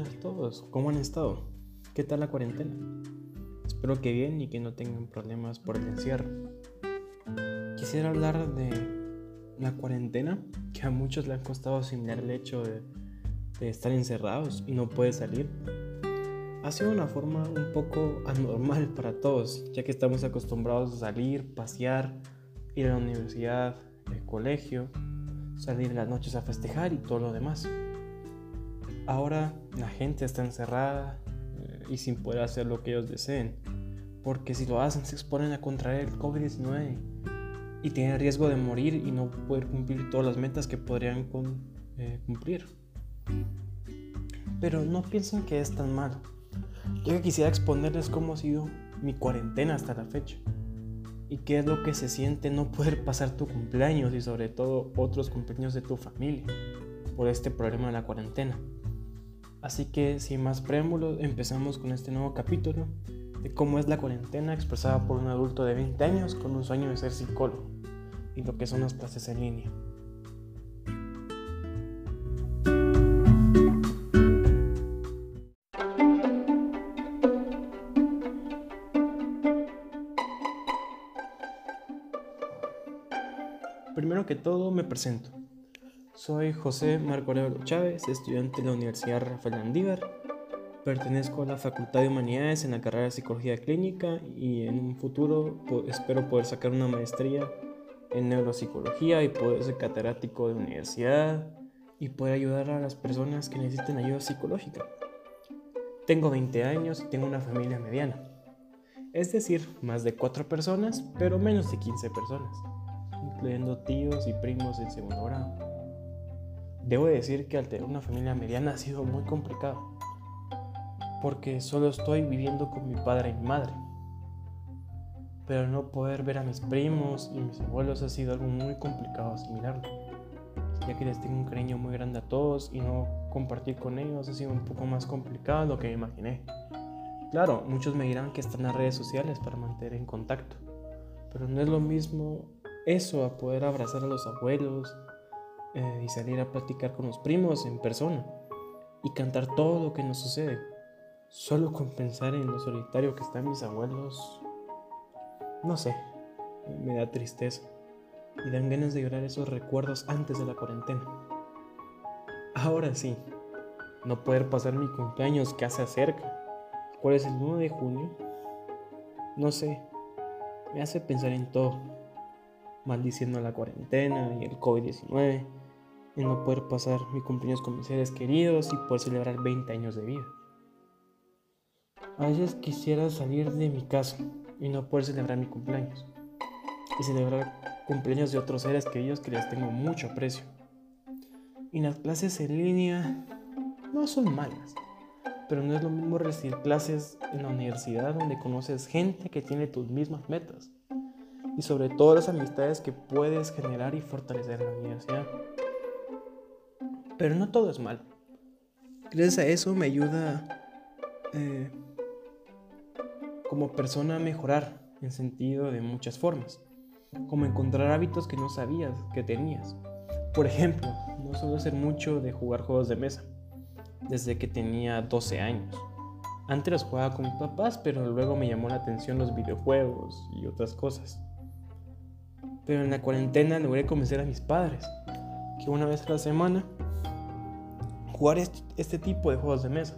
todos, ¿cómo han estado? ¿Qué tal la cuarentena? Espero que bien y que no tengan problemas por el encierro. Quisiera hablar de la cuarentena, que a muchos le ha costado asimilar el hecho de, estar encerrados y no poder salir. Ha sido una forma un poco anormal para todos, ya que estamos acostumbrados a salir, pasear, ir a la universidad, el colegio, salir en las noches a festejar y todo lo demás. Ahora la gente está encerrada eh, y sin poder hacer lo que ellos deseen, porque si lo hacen se exponen a contraer el COVID-19 y tienen riesgo de morir y no poder cumplir todas las metas que podrían eh, cumplir. Pero no piensen que es tan malo, ya que quisiera exponerles cómo ha sido mi cuarentena hasta la fecha y qué es lo que se siente no poder pasar tu cumpleaños y sobre todo otros cumpleaños de tu familia por este problema de la cuarentena. Así que sin más preámbulos, empezamos con este nuevo capítulo de cómo es la cuarentena expresada por un adulto de 20 años con un sueño de ser psicólogo y lo que son las clases en línea. Primero que todo me presento. Soy José Marco Aurelio Chávez, estudiante de la Universidad Rafael Andívar. Pertenezco a la Facultad de Humanidades en la carrera de Psicología Clínica y en un futuro espero poder sacar una maestría en neuropsicología y poder ser catedrático de universidad y poder ayudar a las personas que necesiten ayuda psicológica. Tengo 20 años y tengo una familia mediana, es decir, más de 4 personas, pero menos de 15 personas, incluyendo tíos y primos en segundo grado. Debo decir que al tener una familia mediana ha sido muy complicado, porque solo estoy viviendo con mi padre y mi madre. Pero no poder ver a mis primos y mis abuelos ha sido algo muy complicado asimilarlo, ya que les tengo un cariño muy grande a todos y no compartir con ellos ha sido un poco más complicado de lo que imaginé. Claro, muchos me dirán que están las redes sociales para mantener en contacto, pero no es lo mismo eso a poder abrazar a los abuelos, eh, y salir a platicar con los primos en persona y cantar todo lo que nos sucede. Solo con pensar en lo solitario que están mis abuelos, no sé, me da tristeza y dan ganas de llorar esos recuerdos antes de la cuarentena. Ahora sí, no poder pasar mi cumpleaños que hace acerca. ¿Cuál es el 1 de junio? No sé, me hace pensar en todo, maldiciendo la cuarentena y el COVID-19 en no poder pasar mi cumpleaños con mis seres queridos y poder celebrar 20 años de vida. A veces quisiera salir de mi casa y no poder celebrar mi cumpleaños y celebrar cumpleaños de otros seres queridos que les tengo mucho aprecio. Y las clases en línea no son malas, pero no es lo mismo recibir clases en la universidad donde conoces gente que tiene tus mismas metas y sobre todo las amistades que puedes generar y fortalecer en la universidad. Pero no todo es mal. Gracias a eso me ayuda eh, como persona a mejorar en sentido de muchas formas. Como encontrar hábitos que no sabías que tenías. Por ejemplo, no suelo ser mucho de jugar juegos de mesa. Desde que tenía 12 años. Antes los jugaba con mis papás, pero luego me llamó la atención los videojuegos y otras cosas. Pero en la cuarentena logré convencer a mis padres que una vez a la semana jugar este tipo de juegos de mesa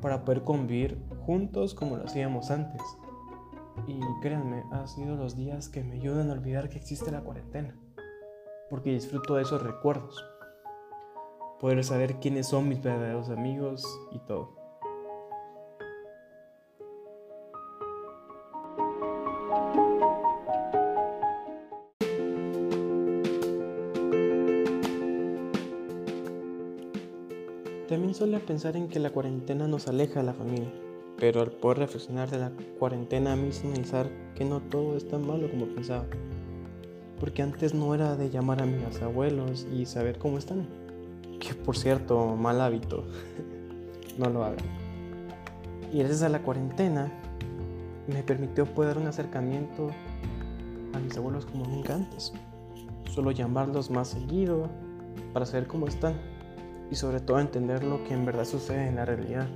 para poder convivir juntos como lo hacíamos antes. Y créanme, han sido los días que me ayudan a olvidar que existe la cuarentena, porque disfruto de esos recuerdos, poder saber quiénes son mis verdaderos amigos y todo. También suele pensar en que la cuarentena nos aleja de la familia, pero al poder reflexionar de la cuarentena a mí analizar que no todo es tan malo como pensaba. Porque antes no era de llamar a mis abuelos y saber cómo están. Que por cierto, mal hábito. no lo hagan. Y gracias a la cuarentena me permitió poder un acercamiento a mis abuelos como nunca antes. Solo llamarlos más seguido para saber cómo están y sobre todo entender lo que en verdad sucede en la realidad.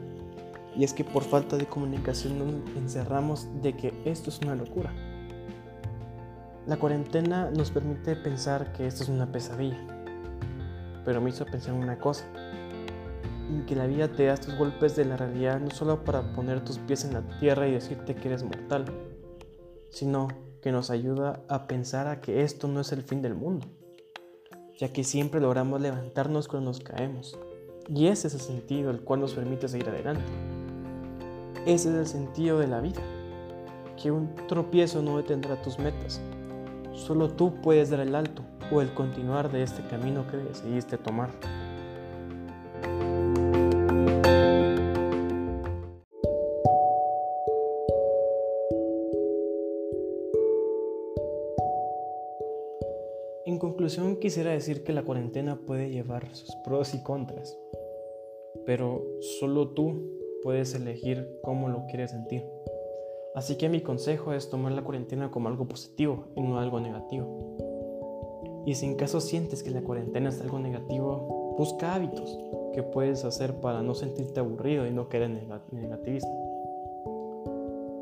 Y es que por falta de comunicación nos encerramos de que esto es una locura. La cuarentena nos permite pensar que esto es una pesadilla, pero me hizo pensar en una cosa, en que la vida te da estos golpes de la realidad no solo para poner tus pies en la tierra y decirte que eres mortal, sino que nos ayuda a pensar a que esto no es el fin del mundo ya que siempre logramos levantarnos cuando nos caemos. Y ese es el sentido el cual nos permite seguir adelante. Ese es el sentido de la vida, que un tropiezo no detendrá tus metas. Solo tú puedes dar el alto o el continuar de este camino que decidiste tomar. Conclusión, quisiera decir que la cuarentena puede llevar sus pros y contras, pero solo tú puedes elegir cómo lo quieres sentir. Así que mi consejo es tomar la cuarentena como algo positivo y no algo negativo. Y si en caso sientes que la cuarentena es algo negativo, busca hábitos que puedes hacer para no sentirte aburrido y no querer negativista.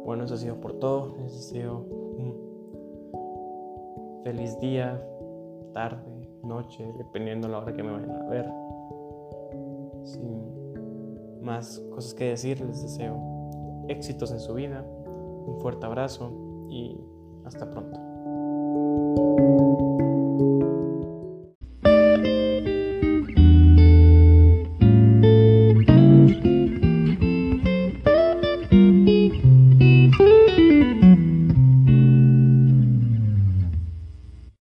Bueno, eso ha sido por todo. Les deseo un feliz día, tarde, noche, dependiendo la hora que me vayan a ver. Sin más cosas que decir, les deseo éxitos en su vida, un fuerte abrazo y hasta pronto.